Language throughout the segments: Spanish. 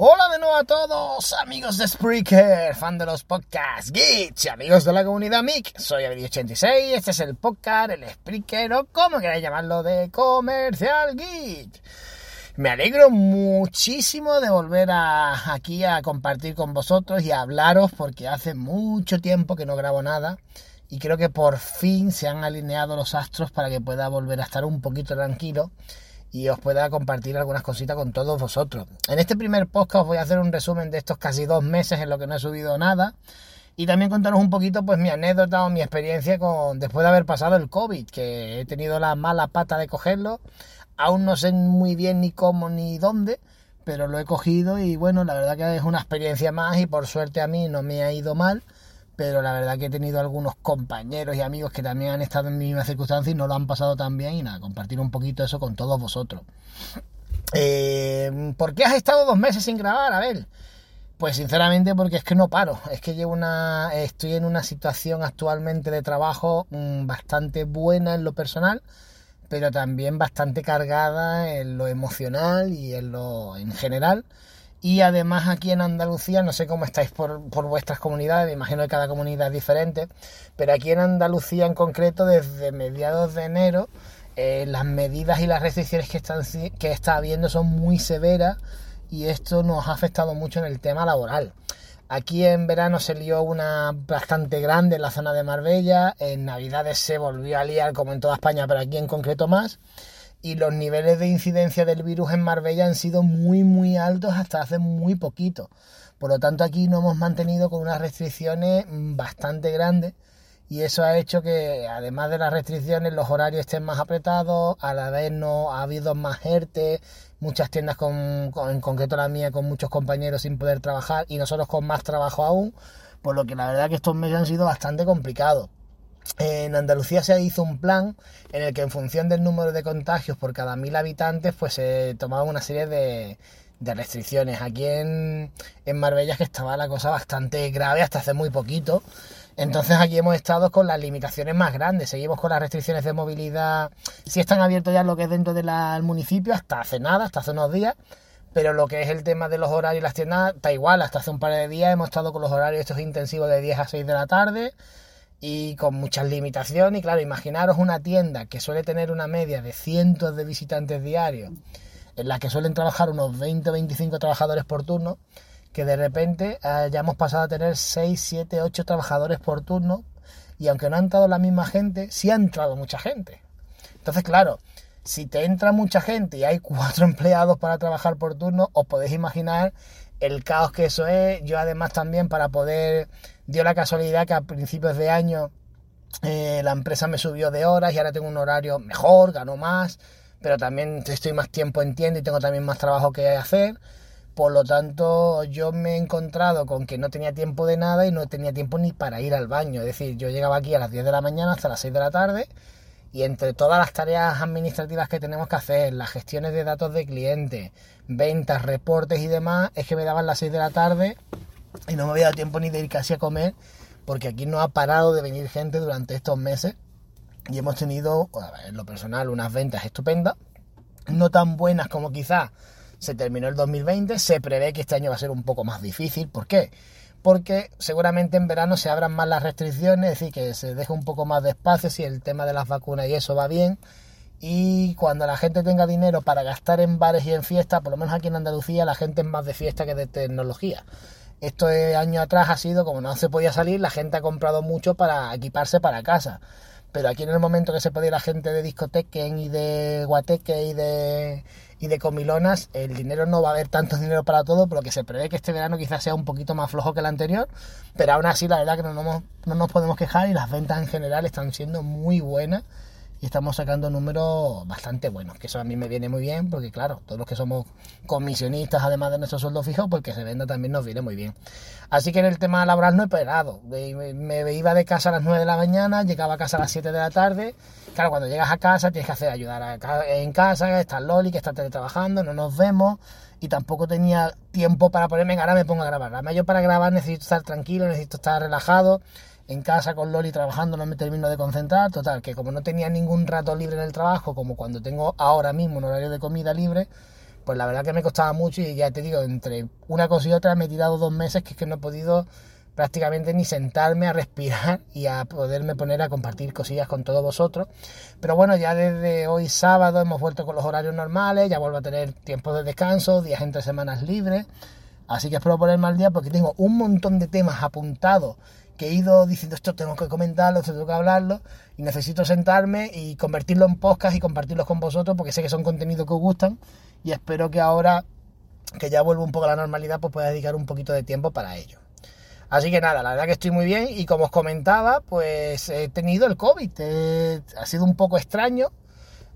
Hola de nuevo a todos, amigos de Spreaker, fan de los podcasts, geeks y amigos de la comunidad MIC. Soy Abel86, este es el podcast, el Spreaker o como queráis llamarlo de Comercial Geek. Me alegro muchísimo de volver a, aquí a compartir con vosotros y a hablaros porque hace mucho tiempo que no grabo nada y creo que por fin se han alineado los astros para que pueda volver a estar un poquito tranquilo y os pueda compartir algunas cositas con todos vosotros. En este primer podcast os voy a hacer un resumen de estos casi dos meses en los que no he subido nada y también contaros un poquito pues mi anécdota o mi experiencia con después de haber pasado el COVID, que he tenido la mala pata de cogerlo. Aún no sé muy bien ni cómo ni dónde, pero lo he cogido y bueno, la verdad que es una experiencia más y por suerte a mí no me ha ido mal pero la verdad que he tenido algunos compañeros y amigos que también han estado en mi misma circunstancia y no lo han pasado tan bien y nada, compartir un poquito eso con todos vosotros. Eh, ¿Por qué has estado dos meses sin grabar? A ver, pues sinceramente porque es que no paro, es que llevo una, estoy en una situación actualmente de trabajo mm, bastante buena en lo personal, pero también bastante cargada en lo emocional y en lo en general y además aquí en Andalucía, no sé cómo estáis por, vuestras comunidades, me imagino que cada comunidad es diferente, pero aquí en Andalucía en concreto, desde mediados de enero, eh, las medidas y las restricciones que, están, que está habiendo son muy severas y esto nos ha afectado mucho en el tema laboral. Aquí en verano se lió una bastante grande en la zona de Marbella, en Navidades se volvió a liar como en toda España, pero aquí en concreto más y los niveles de incidencia del virus en Marbella han sido muy muy altos hasta hace muy poquito. Por lo tanto aquí nos hemos mantenido con unas restricciones bastante grandes y eso ha hecho que además de las restricciones los horarios estén más apretados, a la vez no ha habido más ERTE, muchas tiendas con, en concreto la mía con muchos compañeros sin poder trabajar y nosotros con más trabajo aún, por lo que la verdad que estos meses han sido bastante complicados en Andalucía se hizo un plan en el que en función del número de contagios por cada mil habitantes pues se tomaban una serie de, restricciones. Aquí en, Marbella que estaba la cosa bastante grave hasta hace muy poquito. Entonces aquí hemos estado con las limitaciones más grandes. Seguimos con las restricciones de movilidad. Si están abiertos ya lo que es dentro del municipio hasta hace nada, hasta hace unos días. Pero lo que es el tema de los horarios y las tiendas está igual. Hasta hace un par de días hemos estado con los horarios estos intensivos de 10 a 6 de la tarde y con muchas limitaciones. Y claro, imaginaros una tienda que suele tener una media de cientos de visitantes diarios, en la que suelen trabajar unos 20 o 25 trabajadores por turno, que de repente hayamos pasado a tener 6, 7, 8 trabajadores por turno, y aunque no ha entrado la misma gente, sí ha entrado mucha gente. Entonces, claro, si te entra mucha gente y hay cuatro empleados para trabajar por turno, os podéis imaginar el caos que eso es. Yo además también para poder, dio la casualidad que a principios de año eh, la empresa me subió de horas y ahora tengo un horario mejor, gano más, pero también estoy más tiempo en tienda y tengo también más trabajo que hacer. Por lo tanto, yo me he encontrado con que no tenía tiempo de nada y no tenía tiempo ni para ir al baño. Es decir, yo llegaba aquí a las 10 de la mañana hasta las 6 de la tarde y entre todas las tareas administrativas que tenemos que hacer, las gestiones de datos de clientes, ventas, reportes y demás, es que me daban las 6 de la tarde y no me había dado tiempo ni de ir casi a comer, porque aquí no ha parado de venir gente durante estos meses y hemos tenido, en lo personal, unas ventas estupendas, no tan buenas como quizás se terminó el 2020, se prevé que este año va a ser un poco más difícil, ¿por qué? porque seguramente en verano se abran más las restricciones, es decir, que se deje un poco más de espacio si el tema de las vacunas y eso va bien. Y cuando la gente tenga dinero para gastar en bares y en fiestas, por lo menos aquí en Andalucía, la gente es más de fiesta que de tecnología. Esto de año atrás ha sido como no se podía salir, la gente ha comprado mucho para equiparse para casa. Pero aquí en el momento que se ir la gente de discotequen y de guateque y de y de comilonas, el dinero no va a haber tanto dinero para todo, por lo que se prevé que este verano quizás sea un poquito más flojo que el anterior, pero aún así la verdad que no nos, no nos podemos quejar y las ventas en general están siendo muy buenas y estamos sacando números bastante buenos, que eso a mí me viene muy bien, porque claro, todos los que somos comisionistas, además de nuestro sueldo fijo, pues que se venda también nos viene muy bien. Así que en el tema laboral no he parado, me, iba de casa a las 9 de la mañana, llegaba a casa a las 7 de la tarde, claro, cuando llegas a casa tienes que hacer ayudar en casa, está Loli, que está teletrabajando, no nos vemos, y tampoco tenía tiempo para ponerme, ahora me pongo a grabar. Además yo para grabar necesito estar tranquilo, necesito estar relajado, en casa con Loli trabajando no me termino de concentrar, total, que como no tenía ningún rato libre en el trabajo, como cuando tengo ahora mismo un horario de comida libre, pues la verdad que me costaba mucho y ya te digo, entre una cosa y otra me he tirado dos meses que es que no he podido prácticamente ni sentarme a respirar y a poderme poner a compartir cosillas con todos vosotros. Pero bueno, ya desde hoy sábado hemos vuelto con los horarios normales, ya vuelvo a tener tiempo de descanso, días entre semanas libres. Así que espero ponerme al día porque tengo un montón de temas apuntados que he ido diciendo esto tengo que comentarlo, esto tengo que hablarlo y necesito sentarme y convertirlo en podcast y compartirlos con vosotros porque sé que son contenidos que os gustan y espero que ahora que ya vuelvo un poco a la normalidad pues pueda dedicar un poquito de tiempo para ello. Así que nada, la verdad que estoy muy bien y como os comentaba, pues he tenido el COVID. Ha sido un poco extraño.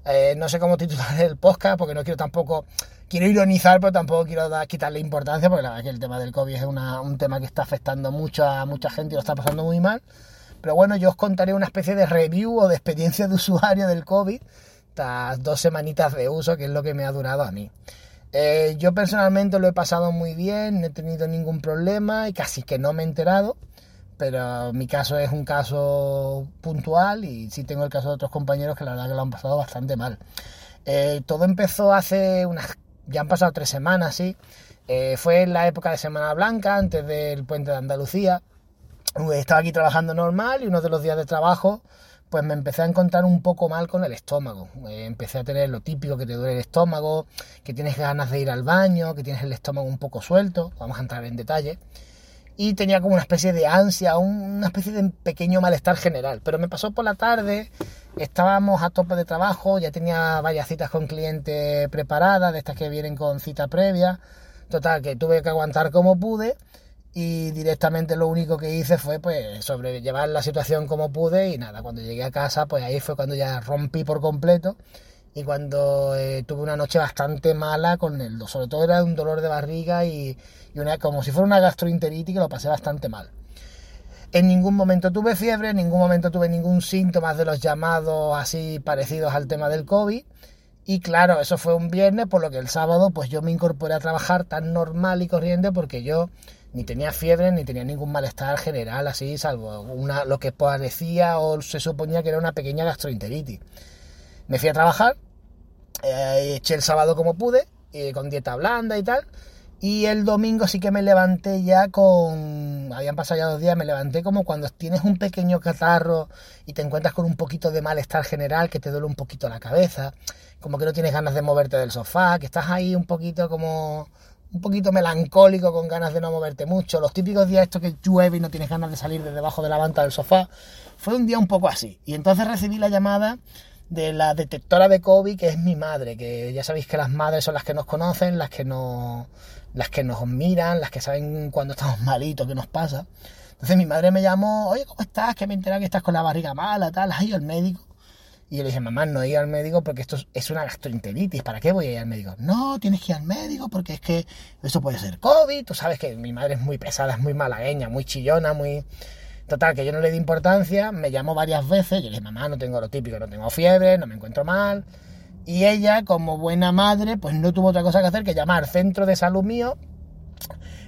Eh, no sé cómo titular el podcast porque no quiero tampoco, quiero ironizar, pero tampoco quiero quitarle importancia porque la verdad que el tema del COVID es un tema que está afectando mucho a mucha gente y lo está pasando muy mal. Pero bueno, yo os contaré una especie de review o de experiencia de usuario del COVID, estas dos semanitas de uso, que es lo que me ha durado a mí. Eh, yo personalmente lo he pasado muy bien, no he tenido ningún problema y casi que no me he enterado, pero mi caso es un caso puntual y sí tengo el caso de otros compañeros que la verdad que lo han pasado bastante mal. Eh, todo empezó hace unas, ya han pasado tres semanas, sí. Eh, fue en la época de Semana Blanca, antes del puente de Andalucía. Estaba aquí trabajando normal y uno de los días de trabajo pues me empecé a encontrar un poco mal con el estómago. Eh, empecé a tener lo típico que te duele el estómago, que tienes ganas de ir al baño, que tienes el estómago un poco suelto, vamos a entrar en detalle. Y tenía como una especie de ansia, una especie de pequeño malestar general. Pero me pasó por la tarde, estábamos a tope de trabajo, ya tenía varias citas con clientes preparadas, de estas que vienen con cita previa. Total, que tuve que aguantar como pude y directamente lo único que hice fue pues sobrellevar la situación como pude y nada, cuando llegué a casa pues ahí fue cuando ya rompí por completo y cuando eh, tuve una noche bastante mala con el sobre todo era un dolor de barriga y, una como si fuera una gastroenteritis que lo pasé bastante mal. En ningún momento tuve fiebre, en ningún momento tuve ningún síntoma de los llamados así parecidos al tema del COVID. Y claro, eso fue un viernes, por lo que el sábado pues yo me incorporé a trabajar tan normal y corriente porque yo ni tenía fiebre ni tenía ningún malestar general así, salvo una, lo que parecía o se suponía que era una pequeña gastroenteritis. Me fui a trabajar, eh, eché el sábado como pude, eh, con dieta blanda y tal, y el domingo sí que me levanté ya con... Habían pasado ya dos días, me levanté como cuando tienes un pequeño catarro y te encuentras con un poquito de malestar general, que te duele un poquito la cabeza, como que no tienes ganas de moverte del sofá, que estás ahí un poquito como un poquito melancólico, con ganas de no moverte mucho, los típicos días estos que llueve y no tienes ganas de salir de debajo de la manta del sofá, fue un día un poco así. Y entonces recibí la llamada de la detectora de COVID, que es mi madre, que ya sabéis que las madres son las que nos conocen, las que nos, las que nos miran, las que saben cuando estamos malitos, qué nos pasa. Entonces mi madre me llamó, oye, ¿cómo estás? Que me entera que estás con la barriga mala, tal, ay, el médico. Y yo le dije, mamá, no ir al médico porque esto es una gastroenteritis, ¿para qué voy a ir al médico? No, tienes que ir al médico porque es que esto puede ser COVID, tú sabes que mi madre es muy pesada, es muy malagueña, muy chillona, muy... Total, que yo no le di importancia, me llamó varias veces, yo le dije, mamá, no tengo lo típico, no tengo fiebre, no me encuentro mal. Y ella, como buena madre, pues no tuvo otra cosa que hacer que llamar centro de salud mío,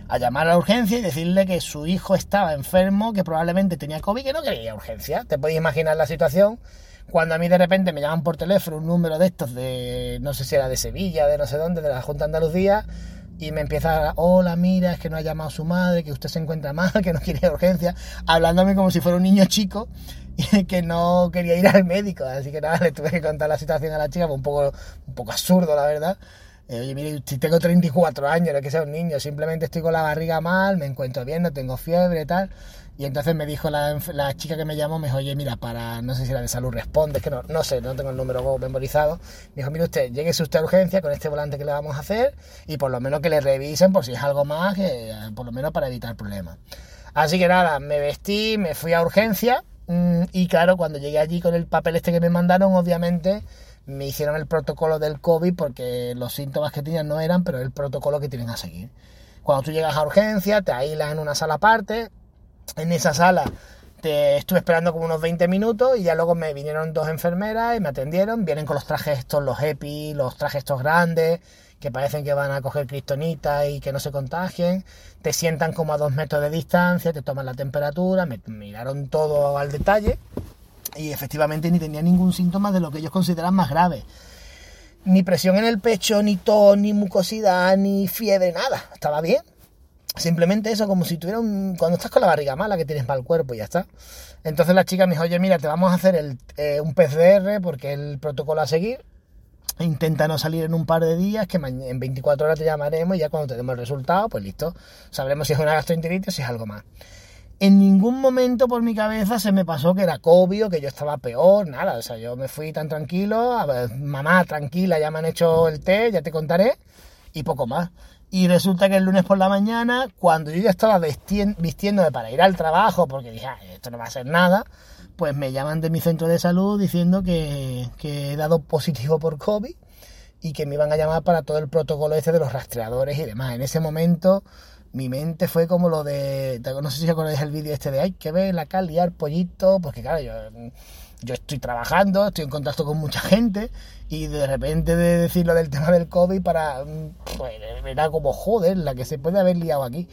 a llamar a la urgencia y decirle que su hijo estaba enfermo, que probablemente tenía COVID, que no quería urgencia. Te podéis imaginar la situación cuando a mí de repente me llaman por teléfono un número de estos de, no sé si era de Sevilla, de no sé dónde, de la Junta Andalucía, y me empieza, hola, mira, es que no ha llamado a su madre, que usted se encuentra mal, que no quiere urgencia, hablándome como si fuera un niño chico y que no quería ir al médico. Así que nada, le tuve que contar la situación a la chica, un poco, un poco absurdo, la verdad. Eh, oye, mire, si tengo 34 años, no es que sea un niño, simplemente estoy con la barriga mal, me encuentro bien, no tengo fiebre tal. Y entonces me dijo la, la, chica que me llamó, me dijo, oye, mira, para, no sé si era de salud responde, es que no, no sé, no tengo el número memorizado. Me dijo, mire usted, lléguese usted a urgencia con este volante que le vamos a hacer y por lo menos que le revisen por si es algo más, que, por lo menos para evitar problemas. Así que nada, me vestí, me fui a urgencia mm, y claro, cuando llegué allí con el papel este que me mandaron, obviamente me hicieron el protocolo del COVID porque los síntomas que tenían no eran, pero el protocolo que tienen a seguir. Cuando tú llegas a urgencia, te aíslas en una sala aparte, en esa sala te estuve esperando como unos 20 minutos y ya luego me vinieron dos enfermeras y me atendieron. Vienen con los trajes estos, los EPI, los trajes estos grandes, que parecen que van a coger cristonita y que no se contagien. Te sientan como a dos metros de distancia, te toman la temperatura, me miraron todo al detalle y efectivamente ni tenía ningún síntoma de lo que ellos consideran más grave. Ni presión en el pecho, ni tos, ni mucosidad, ni fiebre, nada. Estaba bien. Simplemente eso, como si tuviera un... Cuando estás con la barriga mala que tienes el cuerpo y ya está. Entonces la chica me dijo, oye, mira, te vamos a hacer eh, un PCR porque el protocolo a seguir. Intenta no salir en un par de días, que en 24 horas te llamaremos y ya cuando tenemos el resultado, pues listo. Sabremos si es una gastroenteritis o si es algo más. En ningún momento por mi cabeza se me pasó que era COVID o que yo estaba peor, nada. O sea, yo me fui tan tranquilo, a ver, mamá, tranquila, ya me han hecho el té, ya te contaré, y poco más. Y resulta que el lunes por la mañana, cuando yo ya estaba vistiéndome para ir al trabajo, porque dije, ah, esto no va a ser nada, pues me llaman de mi centro de salud diciendo que, he dado positivo por COVID y que me iban a llamar para todo el protocolo este de los rastreadores y demás. En ese momento mi mente fue como lo de, no sé si acordáis el vídeo este de, hay que ver la cal liar pollito, porque claro, yo, yo estoy trabajando, estoy en contacto con mucha gente y de repente de decir lo del tema del COVID para, pues era como joder, la que se puede haber liado aquí.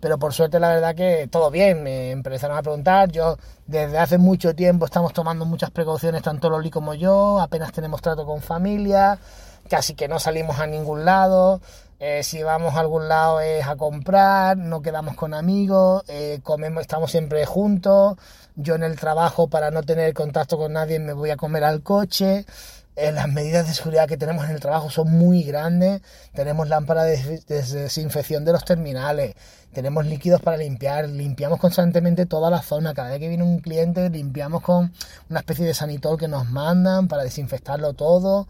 Pero por suerte la verdad que todo bien, me empezaron a preguntar, yo desde hace mucho tiempo estamos tomando muchas precauciones, tanto Loli como yo, apenas tenemos trato con familia, casi que no salimos a ningún lado, eh, si vamos a algún lado es a comprar, no quedamos con amigos, eh, comemos, estamos siempre juntos. Yo en el trabajo, para no tener contacto con nadie, me voy a comer al coche. Eh, las medidas de seguridad que tenemos en el trabajo son muy grandes. Tenemos lámparas de, desinfección de los terminales. Tenemos líquidos para limpiar. Limpiamos constantemente toda la zona. Cada vez que viene un cliente, limpiamos con una especie de sanitol que nos mandan para desinfectarlo todo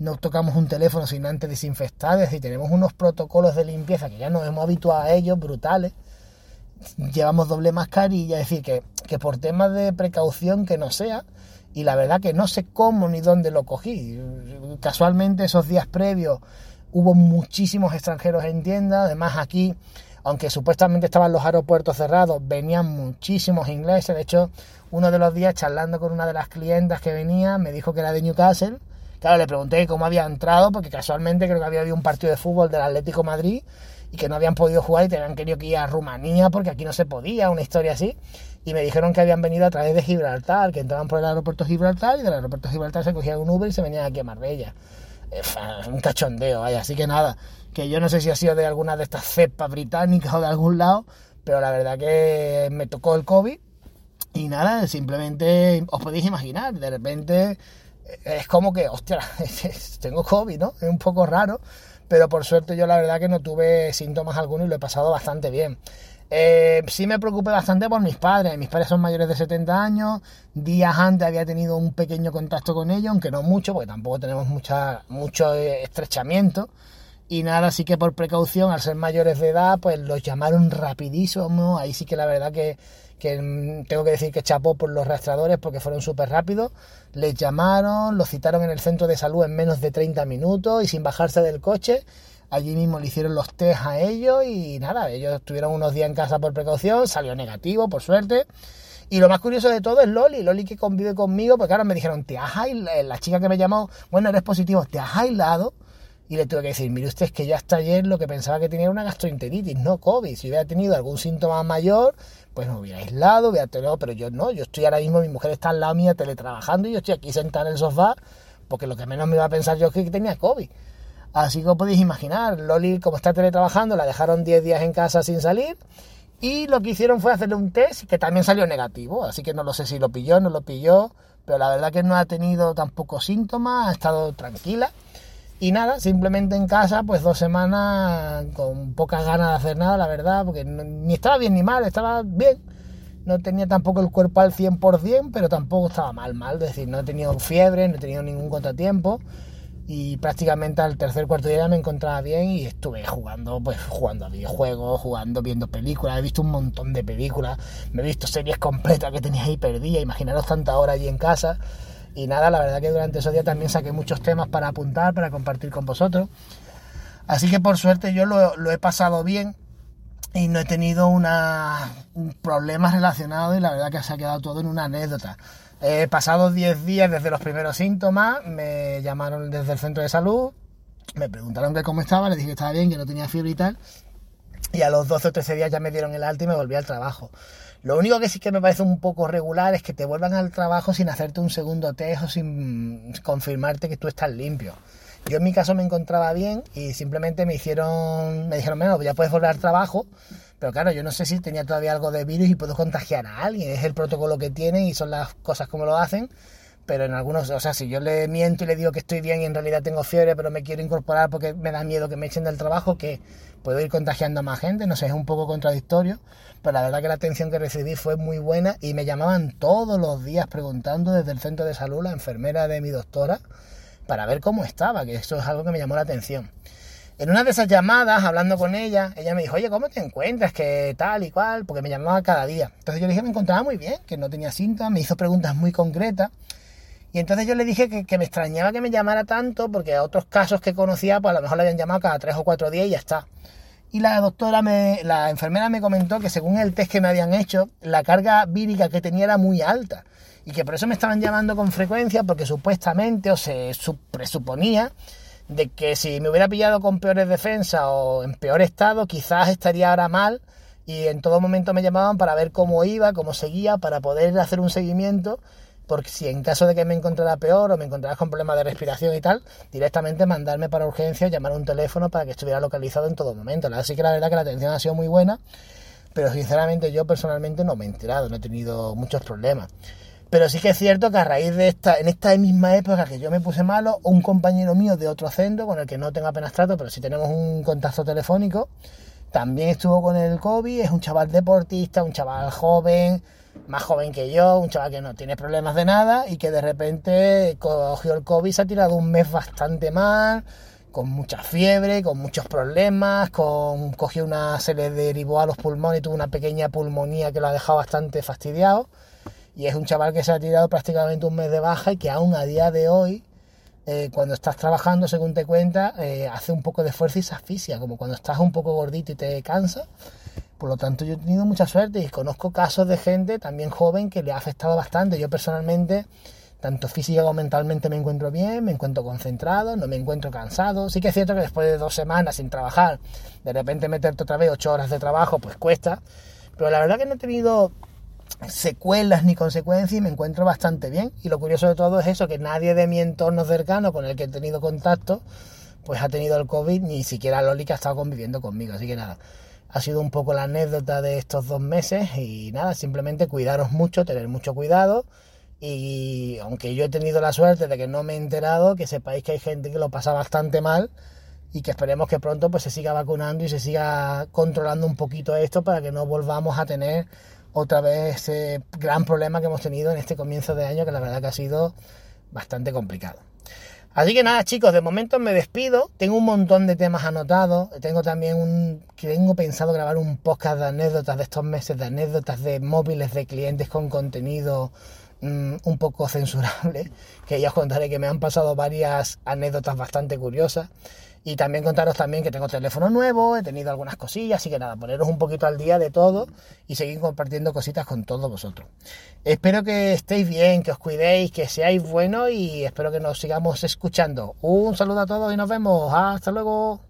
no tocamos un teléfono sin antes desinfectar, es decir, tenemos unos protocolos de limpieza que ya nos hemos habituado a ellos, brutales. Llevamos doble mascarilla, es decir, que, que por temas de precaución que no sea, y la verdad que no sé cómo ni dónde lo cogí. Casualmente esos días previos hubo muchísimos extranjeros en tienda, además aquí, aunque supuestamente estaban los aeropuertos cerrados, venían muchísimos ingleses, de hecho, uno de los días charlando con una de las clientas que venía, me dijo que era de Newcastle, Claro, le pregunté cómo había entrado, porque casualmente creo que había habido un partido de fútbol del Atlético Madrid y que no habían podido jugar y tenían querido que ir a Rumanía porque aquí no se podía, una historia así. Y me dijeron que habían venido a través de Gibraltar, que entraban por el aeropuerto Gibraltar y del aeropuerto Gibraltar se cogían un Uber y se venían aquí a Marbella. Eh, un cachondeo, vaya. Así que nada, que yo no sé si ha sido de alguna de estas cepas británicas o de algún lado, pero la verdad que me tocó el COVID y nada, simplemente os podéis imaginar, de repente es como que, hostia, tengo COVID, ¿no? Es un poco raro, pero por suerte yo la verdad que no tuve síntomas algunos y lo he pasado bastante bien. Eh, sí me preocupé bastante por mis padres. Mis padres son mayores de 70 años. Días antes había tenido un pequeño contacto con ellos, aunque no mucho, porque tampoco tenemos mucha, mucho estrechamiento. Y nada, así que por precaución, al ser mayores de edad, pues los llamaron rapidísimo. Ahí sí que la verdad que, que tengo que decir que chapó por los rastradores porque fueron súper rápidos. Les llamaron, los citaron en el centro de salud en menos de 30 minutos y sin bajarse del coche. Allí mismo le hicieron los test a ellos y nada, ellos estuvieron unos días en casa por precaución, salió negativo, por suerte. Y lo más curioso de todo es Loli, Loli que convive conmigo, porque ahora me dijeron, te has aislado, la chica que me llamó, bueno, eres positivo, te has aislado y le tuve que decir, mire usted, es que ya hasta ayer lo que pensaba que tenía era una gastroenteritis, no COVID. Si hubiera tenido algún síntoma mayor, pues me hubiera aislado, hubiera tenido, pero yo no, yo estoy ahora mismo, mi mujer está al lado mía teletrabajando y yo estoy aquí sentada en el sofá, porque lo que menos me iba a pensar yo es que tenía COVID. Así que podéis imaginar, Loli, como está teletrabajando, la dejaron 10 días en casa sin salir. Y lo que hicieron fue hacerle un test que también salió negativo. Así que no lo sé si lo pilló, no lo pilló. Pero la verdad que no ha tenido tampoco síntomas, ha estado tranquila. Y nada, simplemente en casa, pues dos semanas con pocas ganas de hacer nada, la verdad, porque ni estaba bien ni mal, estaba bien. No tenía tampoco el cuerpo al 100%, pero tampoco estaba mal, mal. Es decir, no he tenido fiebre, no he tenido ningún contratiempo. Y prácticamente al tercer cuarto día me encontraba bien y estuve jugando, pues jugando a videojuegos, jugando, viendo películas. He visto un montón de películas, me he visto series completas que tenía ahí perdidas. Imaginaros tanta hora allí en casa. Y nada, la verdad que durante esos días también saqué muchos temas para apuntar, para compartir con vosotros. Así que por suerte yo lo, he pasado bien y no he tenido una, problemas relacionados y la verdad que se ha quedado todo en una anécdota. He pasado 10 días desde los primeros síntomas, me llamaron desde el centro de salud, me preguntaron cómo estaba, les dije que estaba bien, que no tenía fiebre y tal. Y a los 12 o 13 días ya me dieron el alta y me volví al trabajo. Lo único que sí que me parece un poco regular es que te vuelvan al trabajo sin hacerte un segundo test o sin confirmarte que tú estás limpio. Yo en mi caso me encontraba bien y simplemente me hicieron, me dijeron, bueno, ya puedes volver al trabajo, pero claro, yo no sé si tenía todavía algo de virus y puedo contagiar a alguien, es el protocolo que tienen y son las cosas como lo hacen, pero en algunos, o sea, si yo le miento y le digo que estoy bien y en realidad tengo fiebre, pero me quiero incorporar porque me da miedo que me echen del trabajo, que puedo ir contagiando a más gente, no sé, es un poco contradictorio, pero la verdad que la atención que recibí fue muy buena y me llamaban todos los días preguntando desde el centro de salud, la enfermera de mi doctora, para ver cómo estaba, que eso es algo que me llamó la atención. En una de esas llamadas, hablando con ella, ella me dijo, oye, ¿cómo te encuentras? Que tal y cual, porque me llamaba cada día. Entonces yo le dije me encontraba muy bien, que no tenía síntomas, me hizo preguntas muy concretas. Y entonces yo le dije que, me extrañaba que me llamara tanto, porque a otros casos que conocía, pues a lo mejor le habían llamado cada tres o cuatro días y ya está. Y la doctora, me, la enfermera me comentó que según el test que me habían hecho, la carga vírica que tenía era muy alta y que por eso me estaban llamando con frecuencia porque supuestamente o se presuponía de que si me hubiera pillado con peores defensas o en peor estado quizás estaría ahora mal y en todo momento me llamaban para ver cómo iba, cómo seguía, para poder hacer un seguimiento porque si en caso de que me encontrara peor o me encontrara con problemas de respiración y tal, directamente mandarme para urgencia o llamar un teléfono para que estuviera localizado en todo momento. Así que la verdad que la atención ha sido muy buena, pero sinceramente yo personalmente no me he enterado, no he tenido muchos problemas. Pero sí que es cierto que a raíz de esta, en esta misma época que yo me puse malo, un compañero mío de otro centro, con el que no tengo apenas trato, pero sí tenemos un contacto telefónico, también estuvo con el COVID, es un chaval deportista, un chaval joven, más joven que yo, un chaval que no tiene problemas de nada y que de repente cogió el COVID, se ha tirado un mes bastante mal, con mucha fiebre, con muchos problemas, con cogió una, se le derivó a los pulmones y tuvo una pequeña pulmonía que lo ha dejado bastante fastidiado. Y es un chaval que se ha tirado prácticamente un mes de baja y que aún a día de hoy, eh, cuando estás trabajando, según te cuenta, eh, hace un poco de fuerza y se asfixia, como cuando estás un poco gordito y te cansa. Por lo tanto, yo he tenido mucha suerte y conozco casos de gente también joven que le ha afectado bastante. Yo personalmente, tanto física como mentalmente me encuentro bien, me encuentro concentrado, no me encuentro cansado. Sí que es cierto que después de dos semanas sin trabajar, de repente meterte otra vez ocho horas de trabajo, pues cuesta. Pero la verdad que no he tenido secuelas ni consecuencias y me encuentro bastante bien. Y lo curioso de todo es eso, que nadie de mi entorno cercano con el que he tenido contacto, pues ha tenido el COVID, ni siquiera Loli que ha estado conviviendo conmigo. Así que nada, ha sido un poco la anécdota de estos dos meses y nada, simplemente cuidaros mucho, tener mucho cuidado. Y aunque yo he tenido la suerte de que no me he enterado, que sepáis que hay gente que lo pasa bastante mal y que esperemos que pronto pues se siga vacunando y se siga controlando un poquito esto para que no volvamos a tener otra vez ese gran problema que hemos tenido en este comienzo de año, que la verdad que ha sido bastante complicado. Así que nada, chicos, de momento me despido. Tengo un montón de temas anotados. Tengo también un. Tengo pensado grabar un podcast de anécdotas de estos meses, de anécdotas de móviles de clientes con contenido mm, un poco censurable. Que ya os contaré que me han pasado varias anécdotas bastante curiosas. Y también contaros también que tengo teléfono nuevo, he tenido algunas cosillas, así que nada, poneros un poquito al día de todo y seguir compartiendo cositas con todos vosotros. Espero que estéis bien, que os cuidéis, que seáis buenos y espero que nos sigamos escuchando. Un saludo a todos y nos vemos. Hasta luego.